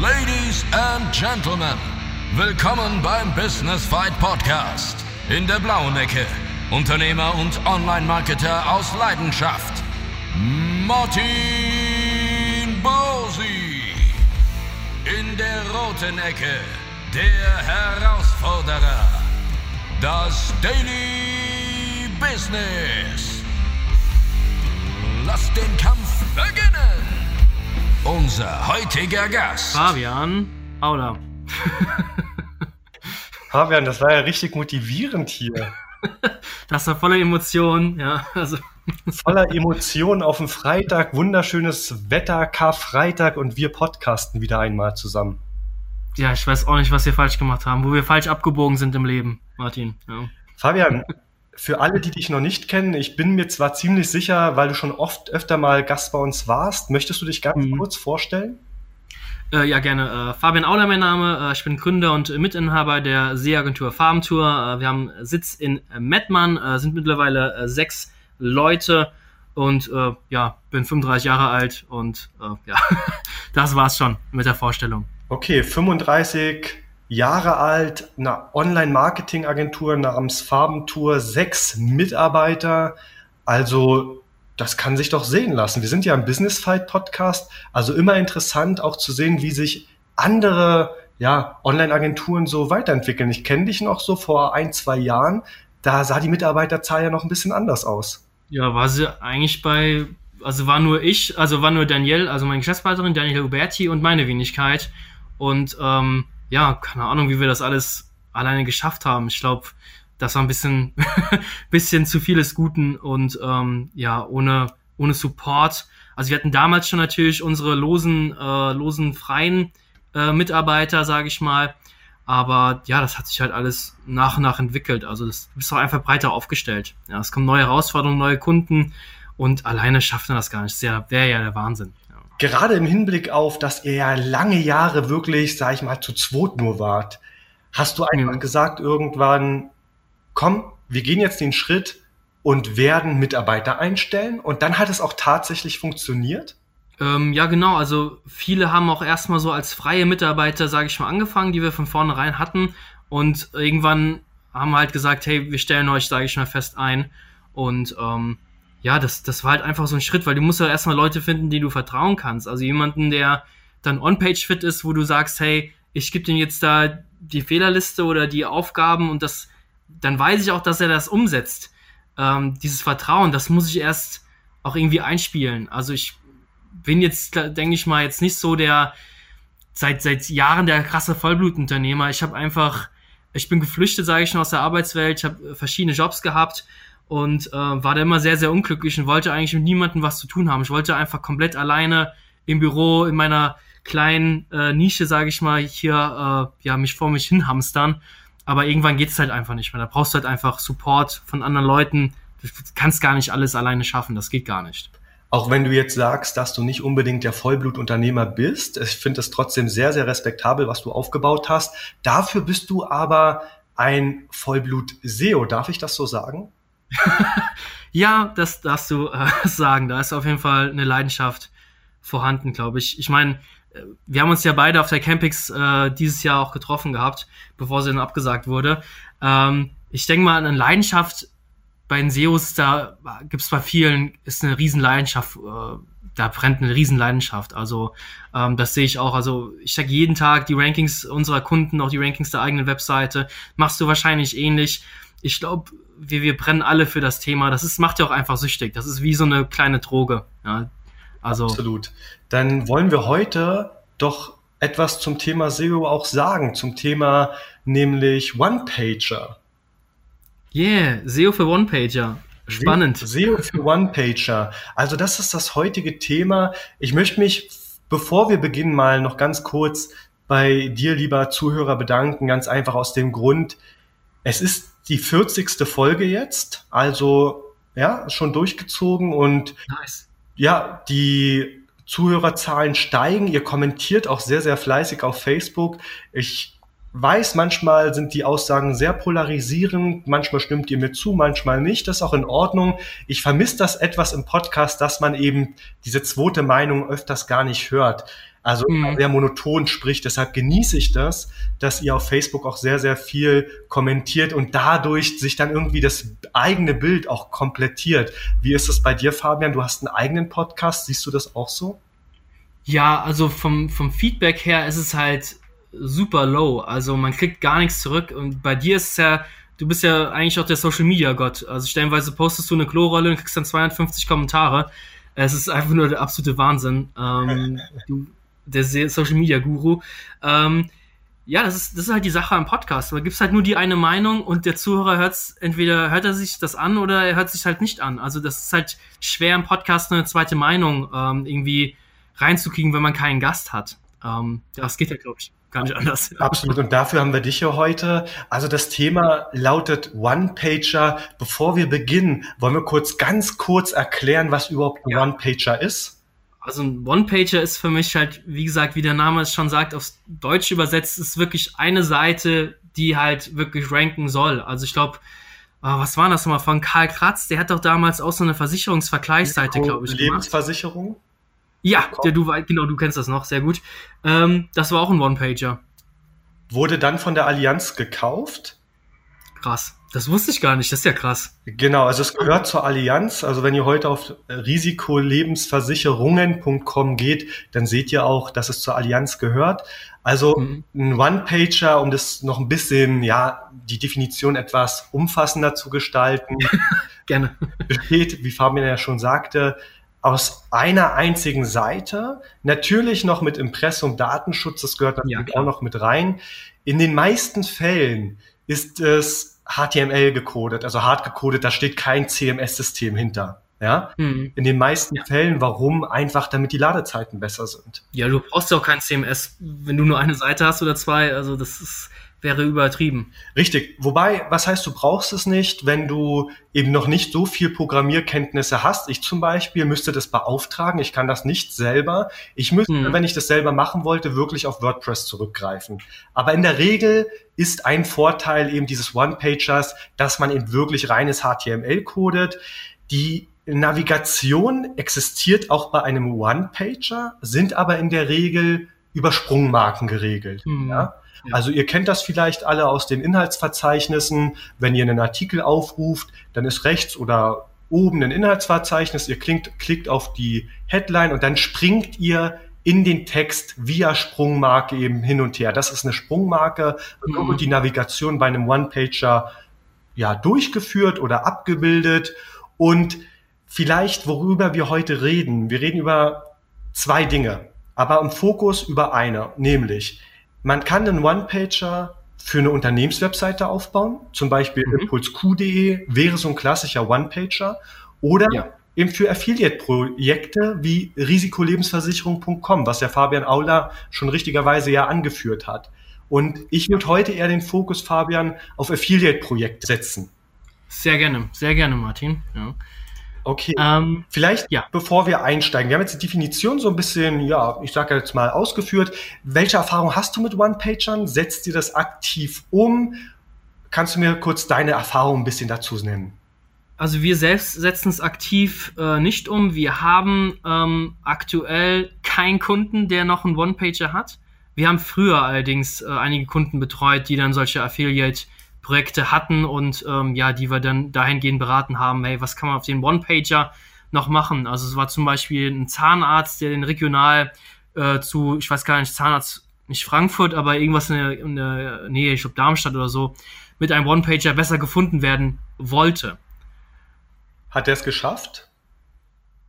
Ladies and Gentlemen, willkommen beim Business Fight Podcast. In der blauen Ecke, Unternehmer und Online-Marketer aus Leidenschaft, Martin Bosi. In der roten Ecke, der Herausforderer, das Daily Business. Lasst den Kampf beginnen. Unser heutiger Gast. Fabian Aula. Fabian, das war ja richtig motivierend hier. Das war voller Emotionen, ja. Also. Voller Emotionen auf dem Freitag, wunderschönes Wetter, Karfreitag und wir podcasten wieder einmal zusammen. Ja, ich weiß auch nicht, was wir falsch gemacht haben, wo wir falsch abgebogen sind im Leben, Martin. Ja. Fabian, für alle, die dich noch nicht kennen, ich bin mir zwar ziemlich sicher, weil du schon oft öfter mal Gast bei uns warst, möchtest du dich ganz mhm. kurz vorstellen? Äh, ja, gerne. Äh, Fabian Auler, mein Name. Äh, ich bin Gründer und Mitinhaber der Seeagentur Farbentour. Äh, wir haben Sitz in Mettmann, äh, sind mittlerweile äh, sechs Leute und ja, bin 35 Jahre alt und ja, das war's schon mit der Vorstellung. Okay, 35 Jahre alt, eine Online-Marketing-Agentur namens Farbentour, sechs Mitarbeiter. Also das kann sich doch sehen lassen. Wir sind ja im Business Fight Podcast, also immer interessant auch zu sehen, wie sich andere ja, Online-Agenturen so weiterentwickeln. Ich kenne dich noch so vor ein, zwei Jahren. Da sah die Mitarbeiterzahl ja noch ein bisschen anders aus. Ja, war sie eigentlich bei, also war nur ich, also war nur Danielle, also meine Geschäftspartnerin, Danielle Huberti und meine Wenigkeit. Und ähm, ja, keine Ahnung, wie wir das alles alleine geschafft haben. Ich glaube, das war ein bisschen, bisschen zu vieles Guten und ähm, ja, ohne, ohne Support. Also wir hatten damals schon natürlich unsere losen, äh, losen freien äh, Mitarbeiter, sage ich mal. Aber ja, das hat sich halt alles nach und nach entwickelt. Also das, du bist doch einfach breiter aufgestellt. Ja, es kommen neue Herausforderungen, neue Kunden und alleine schafft man das gar nicht. Das wäre ja der Wahnsinn gerade im Hinblick auf, dass ihr ja lange Jahre wirklich, sag ich mal, zu zweit nur wart, hast du einfach mhm. gesagt irgendwann, komm, wir gehen jetzt den Schritt und werden Mitarbeiter einstellen. Und dann hat es auch tatsächlich funktioniert? Ähm, ja, genau. Also viele haben auch erstmal so als freie Mitarbeiter, sage ich mal, angefangen, die wir von vornherein hatten. Und irgendwann haben halt gesagt, hey, wir stellen euch, sage ich mal, fest ein. Und ähm, ja, das, das war halt einfach so ein Schritt, weil du musst ja erstmal Leute finden, die du vertrauen kannst. Also jemanden, der dann on-page-fit ist, wo du sagst, hey, ich gebe dem jetzt da die Fehlerliste oder die Aufgaben und das, dann weiß ich auch, dass er das umsetzt. Ähm, dieses Vertrauen, das muss ich erst auch irgendwie einspielen. Also ich bin jetzt, denke ich mal, jetzt nicht so der seit seit Jahren der krasse Vollblutunternehmer. Ich habe einfach, ich bin geflüchtet, sage ich schon, aus der Arbeitswelt. Ich habe verschiedene Jobs gehabt und äh, war da immer sehr, sehr unglücklich und wollte eigentlich mit niemandem was zu tun haben. Ich wollte einfach komplett alleine im Büro, in meiner kleinen äh, Nische, sage ich mal, hier äh, ja mich vor mich hin hamstern. Aber irgendwann geht es halt einfach nicht mehr. Da brauchst du halt einfach Support von anderen Leuten. Du kannst gar nicht alles alleine schaffen. Das geht gar nicht. Auch wenn du jetzt sagst, dass du nicht unbedingt der Vollblutunternehmer bist, ich finde es trotzdem sehr, sehr respektabel, was du aufgebaut hast. Dafür bist du aber ein Vollblut-SEO. Darf ich das so sagen? ja, das darfst du äh, sagen. Da ist auf jeden Fall eine Leidenschaft vorhanden, glaube ich. Ich meine, äh, wir haben uns ja beide auf der Campix äh, dieses Jahr auch getroffen gehabt, bevor sie dann abgesagt wurde. Ähm, ich denke mal, eine Leidenschaft bei den SEOs, da gibt es bei vielen, ist eine Riesenleidenschaft, äh, da brennt eine Riesenleidenschaft. Also ähm, das sehe ich auch. Also ich sage jeden Tag die Rankings unserer Kunden, auch die Rankings der eigenen Webseite. Machst du wahrscheinlich ähnlich. Ich glaube, wir, wir brennen alle für das Thema. Das ist, macht ja auch einfach süchtig. Das ist wie so eine kleine Droge. Ja, also. Absolut. Dann wollen wir heute doch etwas zum Thema SEO auch sagen, zum Thema nämlich One-Pager. Yeah, SEO für One-Pager. Spannend. SEO für One-Pager. Also das ist das heutige Thema. Ich möchte mich, bevor wir beginnen, mal noch ganz kurz bei dir, lieber Zuhörer, bedanken. Ganz einfach aus dem Grund, es ist die 40. Folge jetzt, also ja, schon durchgezogen und nice. ja, die Zuhörerzahlen steigen. Ihr kommentiert auch sehr, sehr fleißig auf Facebook. Ich weiß, manchmal sind die Aussagen sehr polarisierend, manchmal stimmt ihr mir zu, manchmal nicht. Das ist auch in Ordnung. Ich vermisse das etwas im Podcast, dass man eben diese zweite Meinung öfters gar nicht hört. Also mhm. sehr monoton spricht. Deshalb genieße ich das, dass ihr auf Facebook auch sehr, sehr viel kommentiert und dadurch sich dann irgendwie das eigene Bild auch komplettiert. Wie ist es bei dir, Fabian? Du hast einen eigenen Podcast. Siehst du das auch so? Ja, also vom, vom Feedback her ist es halt super low. Also man kriegt gar nichts zurück. Und bei dir ist es ja, du bist ja eigentlich auch der Social Media Gott. Also stellenweise postest du eine Klorolle und kriegst dann 250 Kommentare. Es ist einfach nur der absolute Wahnsinn. Ähm, du, der Social Media Guru. Ähm, ja, das ist, das ist halt die Sache am Podcast. Da gibt es halt nur die eine Meinung und der Zuhörer hört es, entweder hört er sich das an oder er hört es sich halt nicht an. Also das ist halt schwer im Podcast eine zweite Meinung ähm, irgendwie reinzukriegen, wenn man keinen Gast hat. Ähm, das geht ja, glaube ich gar nicht anders. Absolut. Und dafür haben wir dich hier heute. Also das Thema lautet One-Pager. Bevor wir beginnen, wollen wir kurz ganz kurz erklären, was überhaupt ein ja. One-Pager ist? Also ein One-Pager ist für mich halt, wie gesagt, wie der Name es schon sagt, aufs Deutsch übersetzt, ist wirklich eine Seite, die halt wirklich ranken soll. Also ich glaube, Oh, was war das nochmal von Karl Kratz? Der hat doch damals auch so eine Versicherungsvergleichsseite, glaube ich. Lebensversicherung? Gemacht. Ja, der, du, genau, du kennst das noch, sehr gut. Ähm, das war auch ein One-Pager. Wurde dann von der Allianz gekauft. Krass. Das wusste ich gar nicht, das ist ja krass. Genau, also es gehört zur Allianz. Also wenn ihr heute auf risikolebensversicherungen.com geht, dann seht ihr auch, dass es zur Allianz gehört. Also mhm. ein One-Pager, um das noch ein bisschen, ja, die Definition etwas umfassender zu gestalten. Gerne. Besteht, wie Fabian ja schon sagte, aus einer einzigen Seite, natürlich noch mit Impressum Datenschutz, das gehört natürlich ja, auch noch mit rein. In den meisten Fällen ist es HTML gecodet, also hart gecodet, da steht kein CMS-System hinter. Ja, mhm. in den meisten ja. Fällen, warum? Einfach, damit die Ladezeiten besser sind. Ja, du brauchst ja auch kein CMS, wenn du nur eine Seite hast oder zwei. Also das ist, wäre übertrieben. Richtig. Wobei, was heißt, du brauchst es nicht, wenn du eben noch nicht so viel Programmierkenntnisse hast. Ich zum Beispiel müsste das beauftragen. Ich kann das nicht selber. Ich müsste, hm. wenn ich das selber machen wollte, wirklich auf WordPress zurückgreifen. Aber in der Regel ist ein Vorteil eben dieses One-Pagers, dass man eben wirklich reines HTML codet. Die Navigation existiert auch bei einem One-Pager, sind aber in der Regel über Sprungmarken geregelt. Hm. Ja? Also ihr kennt das vielleicht alle aus den Inhaltsverzeichnissen. Wenn ihr einen Artikel aufruft, dann ist rechts oder oben ein Inhaltsverzeichnis. Ihr klickt, klickt auf die Headline und dann springt ihr in den Text via Sprungmarke eben hin und her. Das ist eine Sprungmarke. Mhm. Und die Navigation bei einem One-Pager ja durchgeführt oder abgebildet. Und vielleicht, worüber wir heute reden. Wir reden über zwei Dinge, aber im Fokus über eine, nämlich man kann einen One-Pager für eine Unternehmenswebseite aufbauen, zum Beispiel mhm. impulsq.de wäre so ein klassischer One-Pager oder ja. eben für Affiliate-Projekte wie risikolebensversicherung.com, was der Fabian Auler schon richtigerweise ja angeführt hat. Und ich würde heute eher den Fokus, Fabian, auf Affiliate-Projekte setzen. Sehr gerne, sehr gerne, Martin. Ja. Okay. Ähm, Vielleicht, ja. bevor wir einsteigen, wir haben jetzt die Definition so ein bisschen, ja, ich sage jetzt mal ausgeführt. Welche Erfahrung hast du mit One-Pagern? Setzt dir das aktiv um? Kannst du mir kurz deine Erfahrung ein bisschen dazu nennen? Also wir selbst setzen es aktiv äh, nicht um. Wir haben ähm, aktuell keinen Kunden, der noch einen One-Pager hat. Wir haben früher allerdings äh, einige Kunden betreut, die dann solche Affiliate- Projekte hatten und ähm, ja, die wir dann dahingehend beraten haben, hey, was kann man auf den One-Pager noch machen? Also es war zum Beispiel ein Zahnarzt, der den regional äh, zu, ich weiß gar nicht, Zahnarzt, nicht Frankfurt, aber irgendwas in der, in der Nähe, ich glaube Darmstadt oder so, mit einem One-Pager besser gefunden werden wollte. Hat er es geschafft?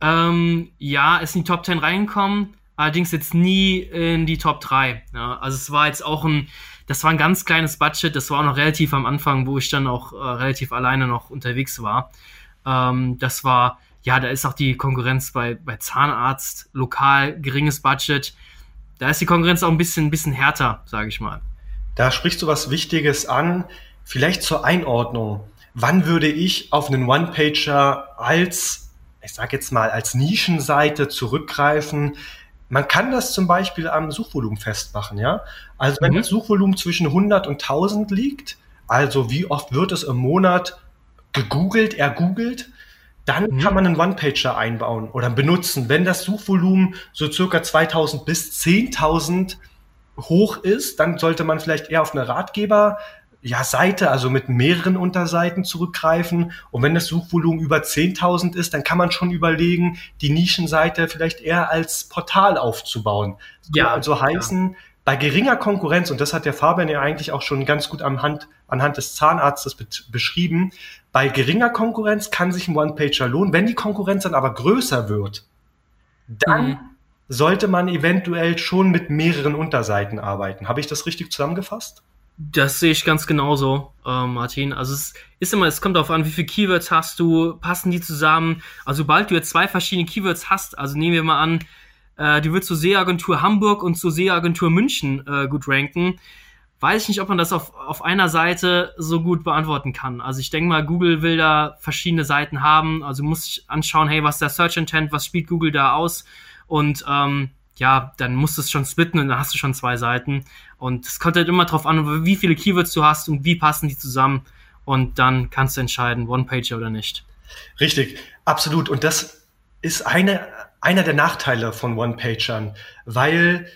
Ähm, ja, ist in die Top 10 reingekommen, allerdings jetzt nie in die Top 3. Ja, also es war jetzt auch ein das war ein ganz kleines Budget, das war auch noch relativ am Anfang, wo ich dann auch äh, relativ alleine noch unterwegs war. Ähm, das war, ja, da ist auch die Konkurrenz bei, bei Zahnarzt, lokal, geringes Budget. Da ist die Konkurrenz auch ein bisschen, ein bisschen härter, sage ich mal. Da sprichst du was Wichtiges an. Vielleicht zur Einordnung. Wann würde ich auf einen One-Pager als, ich sage jetzt mal, als Nischenseite zurückgreifen? Man kann das zum Beispiel am Suchvolumen festmachen, ja. Also wenn mhm. das Suchvolumen zwischen 100 und 1000 liegt, also wie oft wird es im Monat gegoogelt, ergoogelt, dann mhm. kann man einen One-Pager einbauen oder benutzen. Wenn das Suchvolumen so circa 2000 bis 10.000 hoch ist, dann sollte man vielleicht eher auf eine Ratgeber ja, Seite, also mit mehreren Unterseiten zurückgreifen. Und wenn das Suchvolumen über 10.000 ist, dann kann man schon überlegen, die Nischenseite vielleicht eher als Portal aufzubauen. Ja, also heißen, ja. bei geringer Konkurrenz, und das hat der Fabian ja eigentlich auch schon ganz gut anhand, anhand des Zahnarztes beschrieben, bei geringer Konkurrenz kann sich ein One-Pager lohnen. Wenn die Konkurrenz dann aber größer wird, dann mhm. sollte man eventuell schon mit mehreren Unterseiten arbeiten. Habe ich das richtig zusammengefasst? Das sehe ich ganz genauso, äh, Martin. Also es ist immer, es kommt darauf an, wie viele Keywords hast du, passen die zusammen. Also sobald du jetzt zwei verschiedene Keywords hast, also nehmen wir mal an, äh, du willst zur Seeagentur Hamburg und zur Seeagentur München äh, gut ranken, weiß ich nicht, ob man das auf, auf einer Seite so gut beantworten kann. Also ich denke mal, Google will da verschiedene Seiten haben. Also muss ich anschauen, hey, was ist der Search Intent, was spielt Google da aus? Und ähm, ja, dann musst du es schon splitten und dann hast du schon zwei Seiten. Und es kommt halt immer drauf an, wie viele Keywords du hast und wie passen die zusammen. Und dann kannst du entscheiden, One-Pager oder nicht. Richtig, absolut. Und das ist eine, einer der Nachteile von One-Pagern, weil,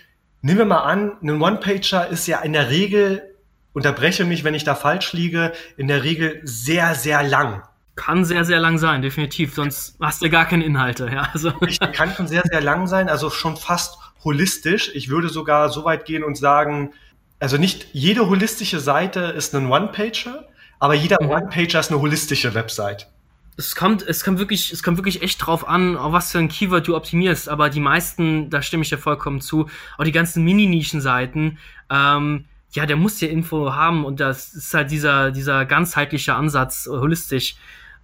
nehmen wir mal an, ein One-Pager ist ja in der Regel, unterbreche mich, wenn ich da falsch liege, in der Regel sehr, sehr lang. Kann sehr, sehr lang sein, definitiv. Sonst hast du gar keine Inhalte. Ja, also. Richtig, kann schon sehr, sehr lang sein, also schon fast holistisch. Ich würde sogar so weit gehen und sagen, also nicht jede holistische Seite ist ein One-Pager, aber jeder mhm. One-Pager ist eine holistische Website. Es kommt, es kommt wirklich, es kommt wirklich echt drauf an, auf was für ein Keyword du optimierst. Aber die meisten, da stimme ich dir vollkommen zu, auch die ganzen Mini-Nischen-Seiten, ähm, ja, der muss ja Info haben und das ist halt dieser, dieser ganzheitliche Ansatz, holistisch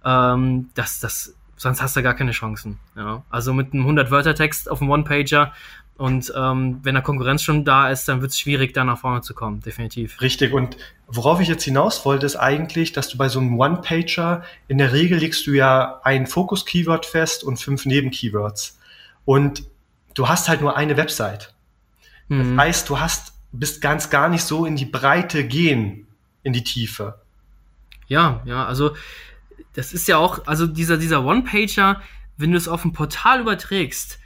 ähm, das, das, sonst hast du gar keine Chancen. Ja? Also mit einem 100-Wörter-Text auf einem One-Pager und ähm, wenn der Konkurrenz schon da ist, dann wird es schwierig, da nach vorne zu kommen, definitiv. Richtig. Und worauf ich jetzt hinaus wollte, ist eigentlich, dass du bei so einem One-Pager, in der Regel legst du ja ein Fokus-Keyword fest und fünf Neben-Keywords. Und du hast halt nur eine Website. Mhm. Das heißt, du hast, bist ganz gar nicht so in die Breite gehen, in die Tiefe. Ja, ja, also das ist ja auch, also dieser, dieser One-Pager, wenn du es auf ein Portal überträgst,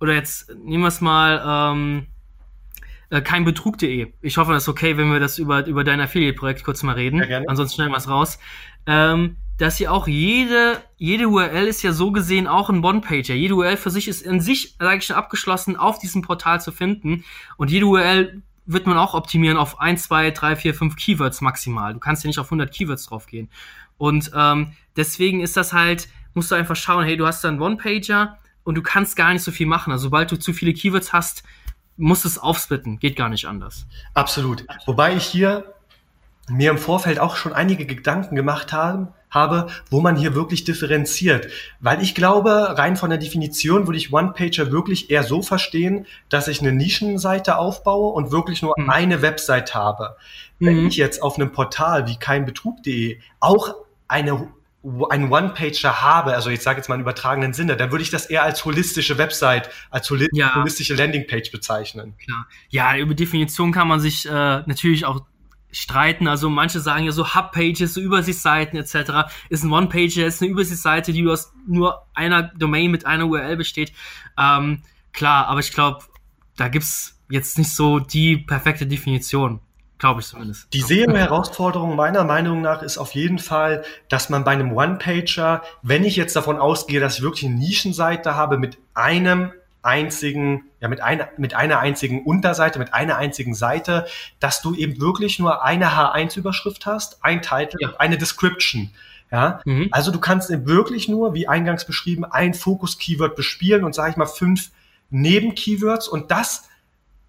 oder jetzt nehmen wir es mal, ähm, äh, keinbetrug.de. Ich hoffe, das ist okay, wenn wir das über, über dein Affiliate-Projekt kurz mal reden. Ja, Ansonsten schneiden wir es raus. Ähm, dass ja auch jede, jede URL ist ja so gesehen auch ein One-Pager. Jede URL für sich ist in sich, sage ich schon, abgeschlossen auf diesem Portal zu finden. Und jede URL wird man auch optimieren auf 1, 2, 3, 4, 5 Keywords maximal. Du kannst ja nicht auf 100 Keywords draufgehen. Und ähm, deswegen ist das halt, musst du einfach schauen, hey, du hast da einen One-Pager und du kannst gar nicht so viel machen. Also sobald du zu viele Keywords hast, musst du es aufsplitten. Geht gar nicht anders. Absolut. Wobei ich hier mir im Vorfeld auch schon einige Gedanken gemacht habe, habe, wo man hier wirklich differenziert. Weil ich glaube, rein von der Definition würde ich One-Pager wirklich eher so verstehen, dass ich eine Nischenseite aufbaue und wirklich nur mhm. eine Website habe. Wenn mhm. ich jetzt auf einem Portal wie keinbetrug.de auch eine einen One-Pager habe, also ich sage jetzt mal im übertragenen Sinne, dann würde ich das eher als holistische Website, als holi ja. holistische Landingpage bezeichnen. Klar. Ja, über Definition kann man sich äh, natürlich auch streiten. Also manche sagen ja so Hub-Pages, so Übersichtsseiten etc. Ist ein One-Pager, ist eine Übersichtsseite, die aus nur einer Domain mit einer URL besteht. Ähm, klar, aber ich glaube, da gibt's jetzt nicht so die perfekte Definition. Glaube ich zumindest. Die SEO-Herausforderung meiner Meinung nach ist auf jeden Fall, dass man bei einem One-Pager, wenn ich jetzt davon ausgehe, dass ich wirklich eine Nischenseite habe mit einem einzigen, ja, mit einer, mit einer einzigen Unterseite, mit einer einzigen Seite, dass du eben wirklich nur eine H1-Überschrift hast, ein Titel, ja. eine Description. Ja, mhm. also du kannst eben wirklich nur, wie eingangs beschrieben, ein Fokus-Keyword bespielen und sage ich mal fünf Neben-Keywords und das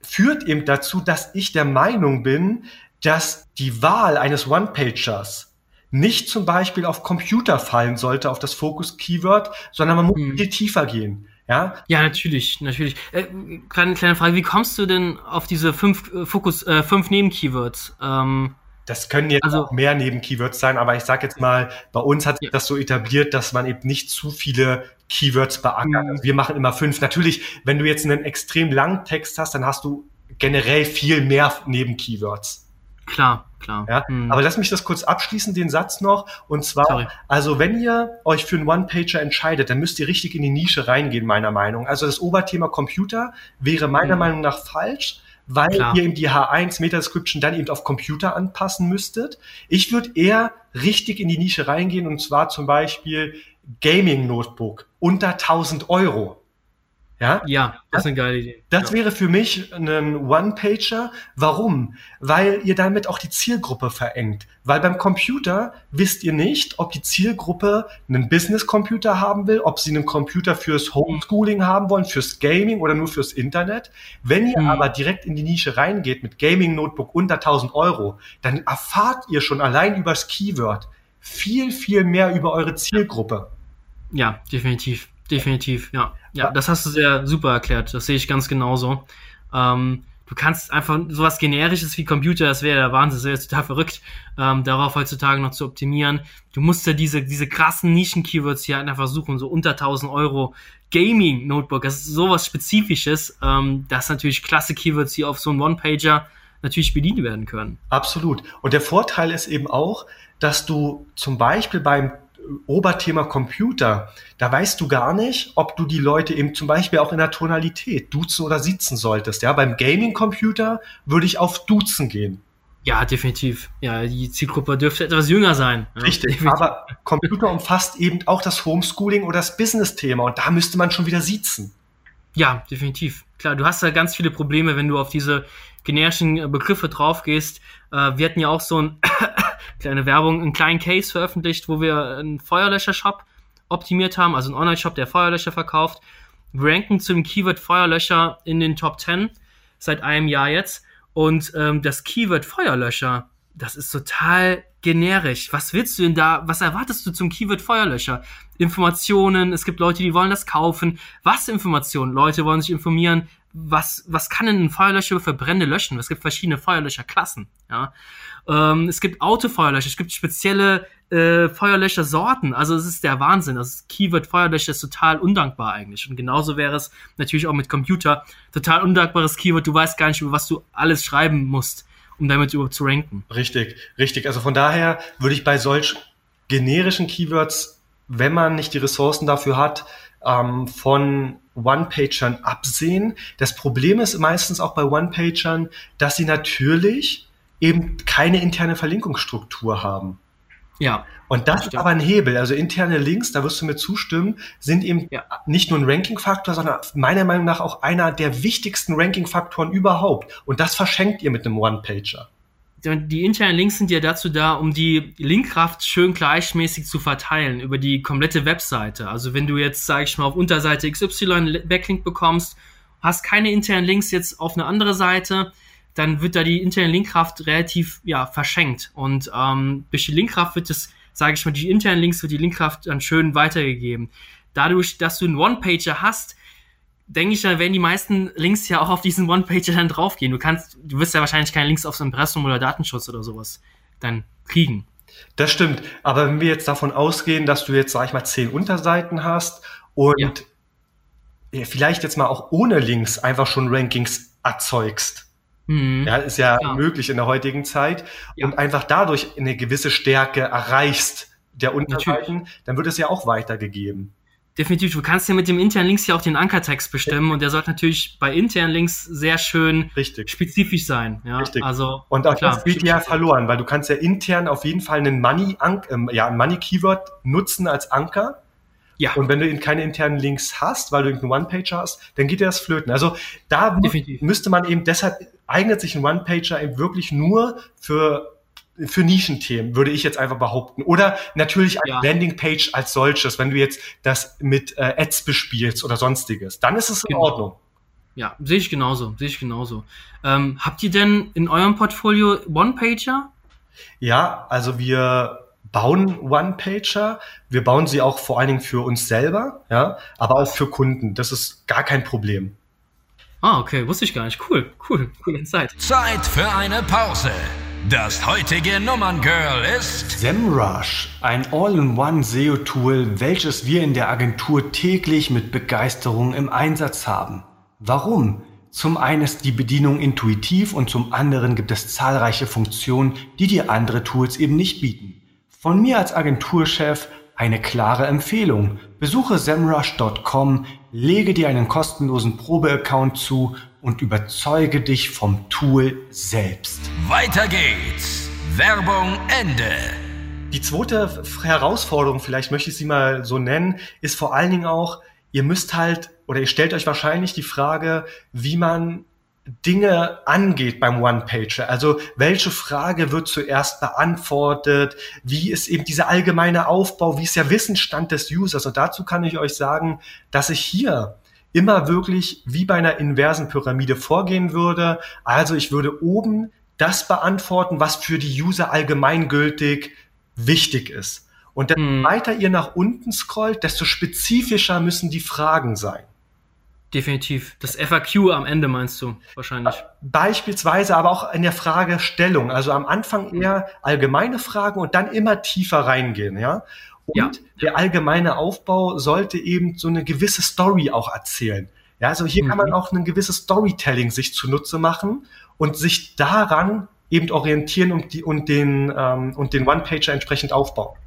führt eben dazu, dass ich der Meinung bin, dass die Wahl eines One-Pagers nicht zum Beispiel auf Computer fallen sollte, auf das Fokus-Keyword, sondern man muss hm. viel tiefer gehen. Ja, ja natürlich, natürlich. Äh, kleine, kleine Frage, wie kommst du denn auf diese fünf äh, Fokus, äh, fünf Neben-Keywords? Ähm, das können jetzt also, auch mehr Neben-Keywords sein, aber ich sag jetzt mal, bei uns hat sich das so etabliert, dass man eben nicht zu viele Keywords beackert. Mhm. Also wir machen immer fünf. Natürlich, wenn du jetzt einen extrem langen Text hast, dann hast du generell viel mehr Neben-Keywords. Klar, klar. Ja? Hm. Aber lass mich das kurz abschließen, den Satz noch. Und zwar, Sorry. also wenn ihr euch für einen One-Pager entscheidet, dann müsst ihr richtig in die Nische reingehen, meiner Meinung. Also das Oberthema Computer wäre meiner Hm. Meinung nach falsch, weil Klar. ihr eben die H1 Meta-Description dann eben auf Computer anpassen müsstet. Ich würde eher richtig in die Nische reingehen und zwar zum Beispiel Gaming-Notebook unter 1000 Euro. Ja, Ja, das ist eine geile Idee. das ja. wäre für mich ein One-Pager. Warum? Weil ihr damit auch die Zielgruppe verengt. Weil beim Computer wisst ihr nicht, ob die Zielgruppe einen Business-Computer haben will, ob sie einen Computer fürs Homeschooling haben wollen, fürs Gaming oder nur fürs Internet. Wenn ihr Mhm. aber direkt in die Nische reingeht mit Gaming-Notebook unter 1000 Euro, dann erfahrt ihr schon allein übers Keyword viel, viel mehr über eure Zielgruppe. Ja, definitiv. Definitiv, ja. Ja, das hast du sehr super erklärt. Das sehe ich ganz genauso. Ähm, du kannst einfach sowas Generisches wie Computer, das wäre der Wahnsinn, das wäre total verrückt, ähm, darauf heutzutage noch zu optimieren. Du musst ja diese, diese krassen Nischen-Keywords hier halt einfach suchen, so unter 1000 Euro. Gaming-Notebook, das ist sowas Spezifisches, ähm, dass natürlich klasse Keywords hier auf so einem One-Pager natürlich bedient werden können. Absolut. Und der Vorteil ist eben auch, dass du zum Beispiel beim Oberthema Computer, da weißt du gar nicht, ob du die Leute eben zum Beispiel auch in der Tonalität duzen oder sitzen solltest. Ja, beim Gaming-Computer würde ich auf duzen gehen. Ja, definitiv. Ja, die Zielgruppe dürfte etwas jünger sein. Ja, Richtig. definitiv. Aber Computer umfasst eben auch das Homeschooling oder das Business-Thema und da müsste man schon wieder sitzen. Ja, definitiv. Klar, du hast da ganz viele Probleme, wenn du auf diese generischen äh, Begriffe draufgehst. Äh, wir hatten ja auch so ein kleine Werbung, einen kleinen Case veröffentlicht, wo wir einen Feuerlöscher-Shop optimiert haben, also einen Online-Shop, der Feuerlöscher verkauft. Wir ranken zum Keyword Feuerlöscher in den Top 10 seit einem Jahr jetzt. Und ähm, das Keyword Feuerlöscher, das ist total generisch. Was willst du denn da? Was erwartest du zum Keyword Feuerlöscher? Informationen, es gibt Leute, die wollen das kaufen. Was Informationen? Leute wollen sich informieren, was, was kann denn ein Feuerlöscher für Brände löschen? Es gibt verschiedene Feuerlöscherklassen. Ja? Ähm, es gibt Autofeuerlöscher, es gibt spezielle äh, Feuerlöschersorten. Also es ist der Wahnsinn. Das Keyword Feuerlöscher ist total undankbar eigentlich. Und genauso wäre es natürlich auch mit Computer. Total undankbares Keyword. Du weißt gar nicht, über was du alles schreiben musst, um damit überhaupt zu ranken. Richtig, richtig. Also von daher würde ich bei solch generischen Keywords, wenn man nicht die Ressourcen dafür hat, ähm, von One-Pagern absehen. Das Problem ist meistens auch bei One-Pagern, dass sie natürlich eben keine interne Verlinkungsstruktur haben. Ja, Und das ist Stimmt. aber ein Hebel. Also interne Links, da wirst du mir zustimmen, sind eben Ja. nicht nur ein Ranking-Faktor, sondern meiner Meinung nach auch einer der wichtigsten Ranking-Faktoren überhaupt. Und das verschenkt ihr mit einem One-Pager. die internen Links sind ja dazu da, um die Linkkraft schön gleichmäßig zu verteilen über die komplette Webseite. Also wenn du jetzt, sage ich mal, auf Unterseite XY einen Backlink bekommst, hast keine internen Links jetzt auf eine andere Seite, dann wird da die interne Linkkraft relativ ja verschenkt. Und ähm, durch die Linkkraft wird es, sage ich mal, die internen Links wird die Linkkraft dann schön weitergegeben. Dadurch, dass du einen One-Pager hast, denke ich, da werden die meisten Links ja auch auf diesen One-Pager dann draufgehen. Du kannst, du wirst ja wahrscheinlich keine Links aufs Impressum oder Datenschutz oder sowas dann kriegen. Das stimmt. Aber wenn wir jetzt davon ausgehen, dass du jetzt, sag ich mal, zehn Unterseiten hast und Ja. vielleicht jetzt mal auch ohne Links einfach schon Rankings erzeugst. Mhm. Ja, ist ja Klar. möglich in der heutigen Zeit. Ja. Und einfach dadurch eine gewisse Stärke erreichst der Unterseiten, dann wird es ja auch weitergegeben. Definitiv. Du kannst ja mit dem internen Links ja auch den Ankertext bestimmen und der sollte natürlich bei internen Links sehr schön Richtig. spezifisch sein. Ja, Richtig. also Und auch klar, das geht ja verloren, weil du kannst ja intern auf jeden Fall einen Money, ähm, ja, ein Money Keyword nutzen als Anker. Ja. Und wenn du eben keine internen Links hast, weil du irgendeinen One-Pager hast, dann geht dir das flöten. Also da Definitiv. müsste man eben, deshalb eignet sich ein One-Pager eben wirklich nur für für Nischenthemen, würde ich jetzt einfach behaupten. Oder natürlich eine Ja. Landingpage als solches, wenn du jetzt das mit äh, Ads bespielst oder sonstiges, dann ist es in Genau. Ordnung. Ja, sehe ich genauso, sehe ich genauso. Ähm, habt ihr denn in eurem Portfolio One-Pager? Ja, also wir bauen One-Pager. Wir bauen sie auch vor allen Dingen für uns selber, ja, aber auch für Kunden. Das ist gar kein Problem. Ah, okay, wusste ich gar nicht. Cool, cool, coole Zeit. Zeit für eine Pause. Das heutige Nummerngirl ist SEMrush, ein All-in-One-SEO-Tool, welches wir in der Agentur täglich mit Begeisterung im Einsatz haben. Warum? Zum einen ist die Bedienung intuitiv und zum anderen gibt es zahlreiche Funktionen, die dir andere Tools eben nicht bieten. Von mir als Agenturchef eine klare Empfehlung. Besuche semrush.com, lege dir einen kostenlosen Probeaccount zu und überzeuge dich vom Tool selbst. Weiter geht's. Werbung Ende. Die zweite Herausforderung, vielleicht möchte ich sie mal so nennen, ist vor allen Dingen auch, ihr müsst halt oder ihr stellt euch wahrscheinlich die Frage, wie man Dinge angeht beim One-Pager. Also welche Frage wird zuerst beantwortet? Wie ist eben dieser allgemeine Aufbau? Wie ist der Wissensstand des Users? Und dazu kann ich euch sagen, dass ich hier immer wirklich wie bei einer inversen Pyramide vorgehen würde. Also ich würde oben das beantworten, was für die User allgemeingültig wichtig ist. Und desto hm. weiter ihr nach unten scrollt, desto spezifischer müssen die Fragen sein. Definitiv. Das FAQ am Ende meinst du wahrscheinlich. Beispielsweise, aber auch in der Fragestellung. Also am Anfang eher allgemeine Fragen und dann immer tiefer reingehen, ja. Und ja. der allgemeine Aufbau sollte eben so eine gewisse Story auch erzählen. Ja, also hier mhm. kann man auch ein gewisses Storytelling sich zunutze machen und sich daran eben orientieren und, die, und den, ähm, und den One-Pager entsprechend aufbauen.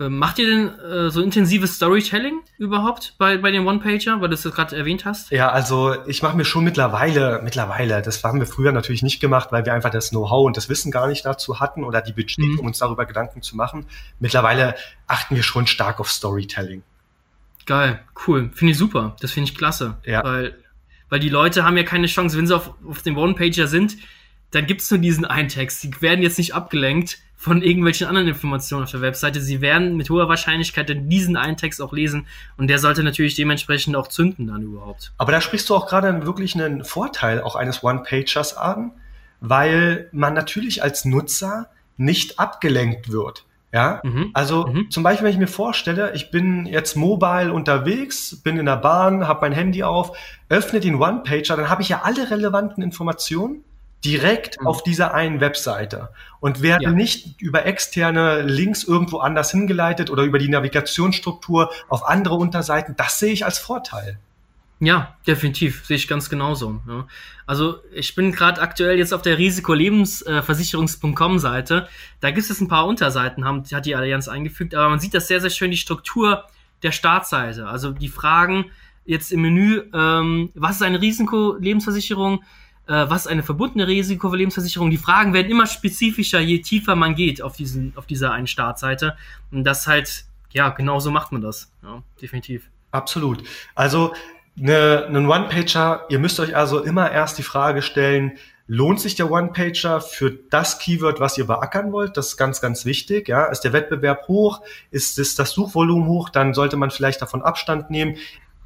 Ähm, macht ihr denn äh, so intensives Storytelling überhaupt bei, bei dem One-Pager, weil du es gerade erwähnt hast? Ja, also ich mache mir schon mittlerweile, mittlerweile, das haben wir früher natürlich nicht gemacht, weil wir einfach das Know-how und das Wissen gar nicht dazu hatten oder die Budget, mhm. um uns darüber Gedanken zu machen. Mittlerweile achten wir schon stark auf Storytelling. Geil, cool. Finde ich super. Das finde ich klasse. Ja. Weil, weil die Leute haben ja keine Chance, wenn sie auf, auf dem One-Pager sind, dann gibt's nur diesen einen Text. Die werden jetzt nicht abgelenkt von irgendwelchen anderen Informationen auf der Webseite. Sie werden mit hoher Wahrscheinlichkeit diesen einen Text auch lesen und der sollte natürlich dementsprechend auch zünden dann überhaupt. Aber da sprichst du auch gerade wirklich einen Vorteil auch eines One-Pagers an, weil man natürlich als Nutzer nicht abgelenkt wird. Ja, mhm. also mhm. zum Beispiel, wenn ich mir vorstelle, ich bin jetzt mobile unterwegs, bin in der Bahn, habe mein Handy auf, öffne den One-Pager, dann habe ich ja alle relevanten Informationen direkt mhm. auf dieser einen Webseite und werde ja. nicht über externe Links irgendwo anders hingeleitet oder über die Navigationsstruktur auf andere Unterseiten. Das sehe ich als Vorteil. Ja, definitiv, sehe ich ganz genauso. Ja. Also ich bin gerade aktuell jetzt auf der Risikolebensversicherungs.com Seite. Da gibt es ein paar Unterseiten, haben, hat die Allianz eingefügt, aber man sieht das sehr, sehr schön, die Struktur der Startseite. Also die Fragen jetzt im Menü, ähm, was ist eine Risikolebensversicherung? äh, was eine verbundene Risikolebensversicherung. Die Fragen werden immer spezifischer, je tiefer man geht auf, diesen, auf dieser einen Startseite. Und das halt, ja, genau so macht man das. Ja, definitiv. Absolut. Also eine, einen One-Pager, ihr müsst euch also immer erst die Frage stellen, lohnt sich der One-Pager für das Keyword, was ihr beackern wollt? Das ist ganz, ganz wichtig. Ja, ist der Wettbewerb hoch? Ist, ist das Suchvolumen hoch? Dann sollte man vielleicht davon Abstand nehmen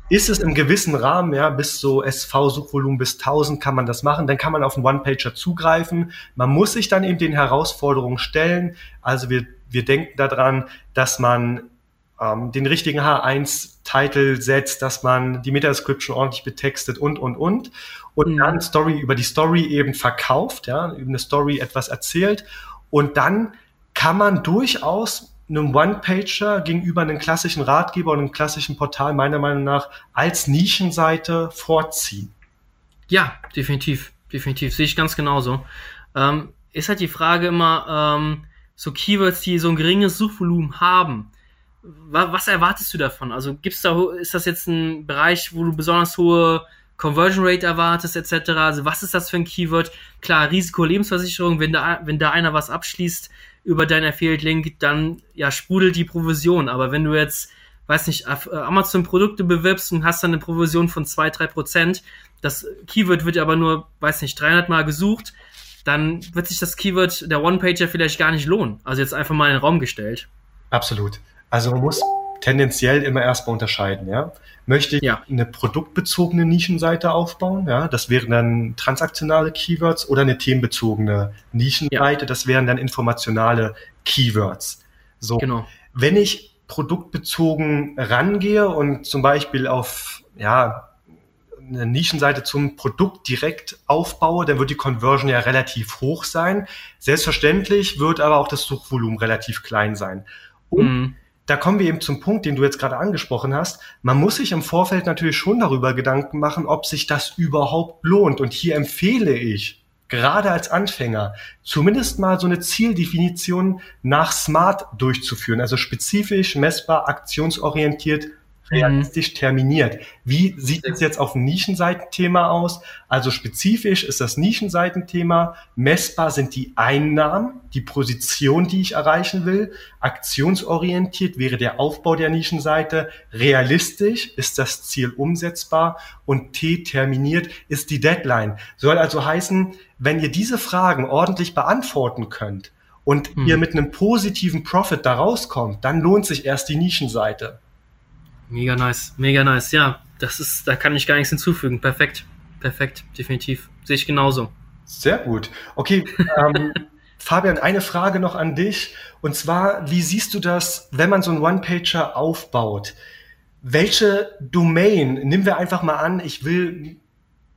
ist es im gewissen Rahmen, ja, bis so SV-Suchvolumen bis 1000 kann man das machen, dann kann man auf einen One-Pager zugreifen. Man muss sich dann eben den Herausforderungen stellen. Also wir, wir denken daran, dass man ähm, den richtigen H1-Titel setzt, dass man die Meta-Description ordentlich betextet und, und, und. Und mhm. dann Story über die Story eben verkauft, ja, über eine Story etwas erzählt. Und dann kann man durchaus einem One-Pager gegenüber einem klassischen Ratgeber und einem klassischen Portal meiner Meinung nach als Nischenseite vorziehen. Ja, definitiv, definitiv, sehe ich ganz genauso. Ähm, ist halt die Frage immer, ähm, so Keywords, die so ein geringes Suchvolumen haben, wa was erwartest du davon? Also gibt's da, ist das jetzt ein Bereich, wo du besonders hohe Conversion Rate erwartest, etc. Also was ist das für ein Keyword? Klar, Risiko Lebensversicherung, wenn da, wenn da einer was abschließt, über deinen Affiliate-Link, dann ja sprudelt die Provision. Aber wenn du jetzt, weiß nicht, äh, Amazon-Produkte bewirbst und hast dann eine Provision von zwei drei Prozent, das Keyword wird aber nur, weiß nicht, 300 Mal gesucht, dann wird sich das Keyword der One-Pager vielleicht gar nicht lohnen. Also jetzt einfach mal in den Raum gestellt. Absolut. Also man muss tendenziell immer erstmal unterscheiden, ja. Möchte ich ja. eine produktbezogene Nischenseite aufbauen, ja, das wären dann transaktionale Keywords oder eine themenbezogene Nischenseite, ja. das wären dann informationale Keywords. So. Genau. Wenn ich produktbezogen rangehe und zum Beispiel auf, ja, eine Nischenseite zum Produkt direkt aufbaue, dann wird die Conversion ja relativ hoch sein. Selbstverständlich wird aber auch das Suchvolumen relativ klein sein. Und mhm da kommen wir eben zum Punkt, den du jetzt gerade angesprochen hast. Man muss sich im Vorfeld natürlich schon darüber Gedanken machen, ob sich das überhaupt lohnt. Und hier empfehle ich, gerade als Anfänger, zumindest mal so eine Zieldefinition nach Smart durchzuführen, also spezifisch, messbar, aktionsorientiert, realistisch terminiert. Wie sieht es jetzt auf dem Nischenseitenthema aus? Also spezifisch ist das Nischenseitenthema, messbar sind die Einnahmen, die Position, die ich erreichen will, aktionsorientiert wäre der Aufbau der Nischenseite, realistisch ist das Ziel umsetzbar und T terminiert ist die Deadline. Soll also heißen, wenn ihr diese Fragen ordentlich beantworten könnt, und hm. ihr mit einem positiven Profit da rauskommt, dann lohnt sich erst die Nischenseite. Mega nice, mega nice. Ja, das ist, da kann ich gar nichts hinzufügen. Perfekt, perfekt, definitiv. Sehe ich genauso. Sehr gut. Okay, ähm, Fabian, eine Frage noch an dich. Und zwar, wie siehst du das, wenn man so einen One-Pager aufbaut? Welche Domain, nehmen wir einfach mal an, ich will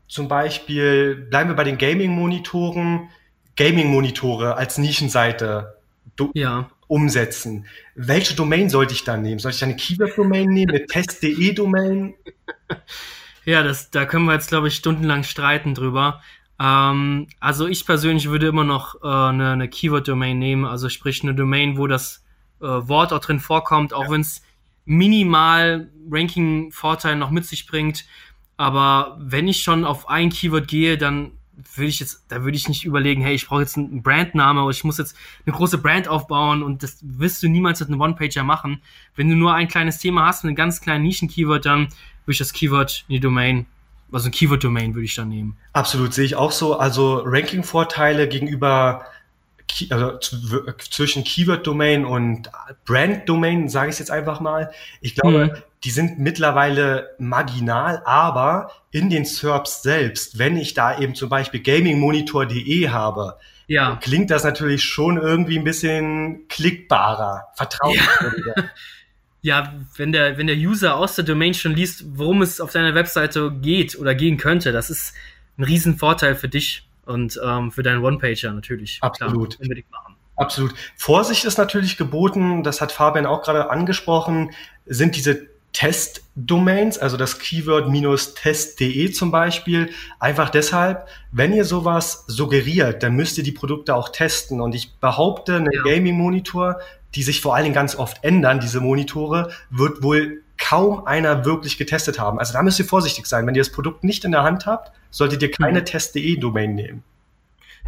zum Beispiel, bleiben wir bei den Gaming-Monitoren, Gaming-Monitore als Nischenseite ja umsetzen. Welche Domain sollte ich da nehmen? Soll ich eine Keyword-Domain nehmen, eine test.de-Domain? Ja, das, da können wir jetzt, glaube ich, stundenlang streiten drüber. Ähm, also ich persönlich würde immer noch äh, eine, eine Keyword-Domain nehmen, also sprich eine Domain, wo das äh, Wort auch drin vorkommt, auch ja. wenn es minimal Ranking-Vorteil noch mit sich bringt. Aber wenn ich schon auf ein Keyword gehe, dann würde ich jetzt, da würde ich nicht überlegen, hey, ich brauche jetzt einen Brandname oder ich muss jetzt eine große Brand aufbauen und das wirst du niemals mit einem One-Pager machen. Wenn du nur ein kleines Thema hast, mit einem ganz kleinen Nischen-Keyword, dann würde ich das Keyword in die Domain, also ein Keyword-Domain würde ich dann nehmen. Absolut, sehe ich auch so. Also Ranking-Vorteile gegenüber also zwischen Keyword-Domain und Brand-Domain, sage ich jetzt einfach mal. Ich glaube, mhm. die sind mittlerweile marginal, aber in den SERPs selbst, wenn ich da eben zum Beispiel gamingmonitor.de habe, ja. klingt das natürlich schon irgendwie ein bisschen klickbarer, vertrauenswürdiger. Ja. ja, wenn der, wenn der User aus der Domain schon liest, worum es auf deiner Webseite geht oder gehen könnte, das ist ein Riesenvorteil für dich und ähm, für deinen One-Pager natürlich. Absolut. Klar, unbedingt machen. Absolut. Vorsicht ist natürlich geboten, das hat Fabian auch gerade angesprochen, sind diese Test-Domains, also das Keyword-test.de zum Beispiel, einfach deshalb, wenn ihr sowas suggeriert, dann müsst ihr die Produkte auch testen. Und ich behaupte, ein ja. Gaming-Monitor, die sich vor allen Dingen ganz oft ändern, diese Monitore, wird wohl kaum einer wirklich getestet haben. Also da müsst ihr vorsichtig sein. Wenn ihr das Produkt nicht in der Hand habt, solltet ihr keine mhm. test.de-Domain nehmen.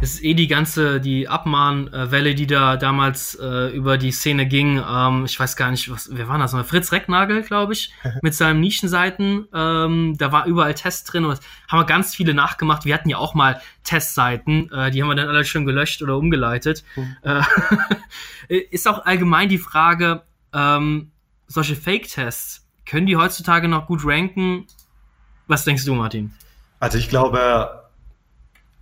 Es ist eh die ganze, die Abmahnwelle, die da damals äh, über die Szene ging. Ähm, ich weiß gar nicht, was, wer war das? Fritz Recknagel, glaube ich, mit seinen Nischenseiten. Ähm, da war überall Tests drin und haben wir ganz viele nachgemacht. Wir hatten ja auch mal Testseiten, äh, die haben wir dann alle schon gelöscht oder umgeleitet. Mhm. Äh, ist auch allgemein die Frage, ähm, solche Fake-Tests, können die heutzutage noch gut ranken? Was denkst du, Martin? Also ich glaube,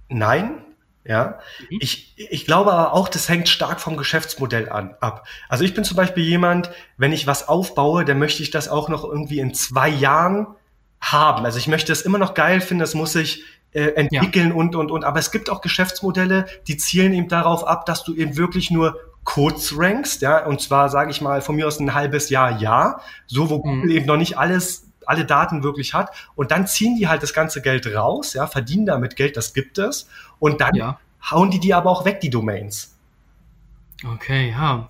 nein. Ja, mhm. ich, ich glaube aber auch, das hängt stark vom Geschäftsmodell an, ab. Also ich bin zum Beispiel jemand, wenn ich was aufbaue, dann möchte ich das auch noch irgendwie in zwei Jahren haben. Also ich möchte es immer noch geil finden, das muss ich äh, entwickeln ja. und, und, und. Aber es gibt auch Geschäftsmodelle, die zielen eben darauf ab, dass du eben wirklich nur kurz rankst, ja, und zwar sage ich mal von mir aus ein halbes Jahr, ja, so wo mhm. Google eben noch nicht alles alle Daten wirklich hat und dann ziehen die halt das ganze Geld raus, ja, verdienen damit Geld, das gibt es und dann ja. hauen die die aber auch weg die Domains. Okay, ja,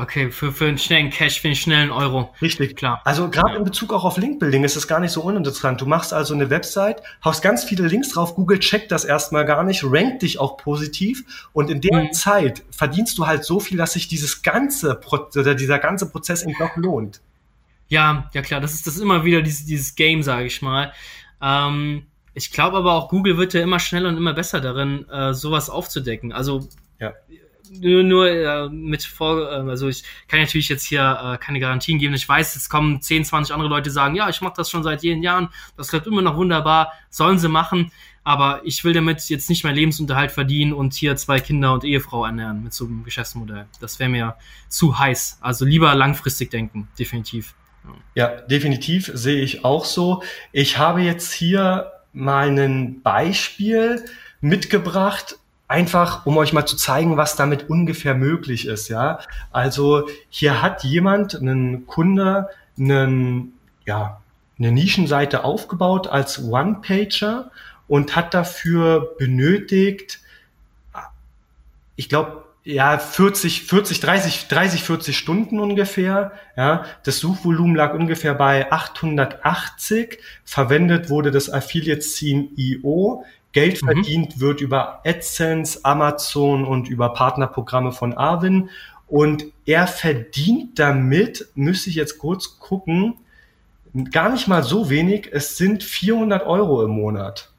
okay, für, für einen schnellen Cash, für einen schnellen Euro. Richtig, klar. Also gerade ja. in Bezug auch auf Linkbuilding ist es gar nicht so uninteressant. Du machst also eine Website, haust ganz viele Links drauf, Google checkt das erstmal gar nicht, rankt dich auch positiv und in der mhm. Zeit verdienst du halt so viel, dass sich dieses ganze Pro oder dieser ganze Prozess eben doch lohnt. Ja, ja klar, das ist das ist immer wieder dieses, dieses Game, sage ich mal. Ähm, ich glaube aber auch, Google wird ja immer schneller und immer besser darin, äh, sowas aufzudecken. Also ja nur, nur äh, mit vor, äh, also ich kann natürlich jetzt hier äh, keine Garantien geben. Ich weiß, es kommen 10, 20 andere Leute, sagen, ja, ich mache das schon seit jenen Jahren, das klappt immer noch wunderbar, sollen sie machen, aber ich will damit jetzt nicht meinen Lebensunterhalt verdienen und hier zwei Kinder und Ehefrau ernähren mit so einem Geschäftsmodell. Das wäre mir zu heiß. Also lieber langfristig denken, definitiv. Ja, definitiv sehe ich auch so. Ich habe jetzt hier mal ein Beispiel mitgebracht einfach, um euch mal zu zeigen, was damit ungefähr möglich ist, ja. Also hier hat jemand, einen Kunde, einen, ja, eine Nischenseite aufgebaut als One-Pager und hat dafür benötigt, ich glaube, ja, 40, 40, 30, 30, 40 Stunden ungefähr. Ja, das Suchvolumen lag ungefähr bei 880. Verwendet wurde das Affiliate Scene IO. Geld mhm. verdient wird über AdSense, Amazon und über Partnerprogramme von Arvin. Und er verdient damit, müsste ich jetzt kurz gucken, gar nicht mal so wenig. Es sind 400 Euro im Monat.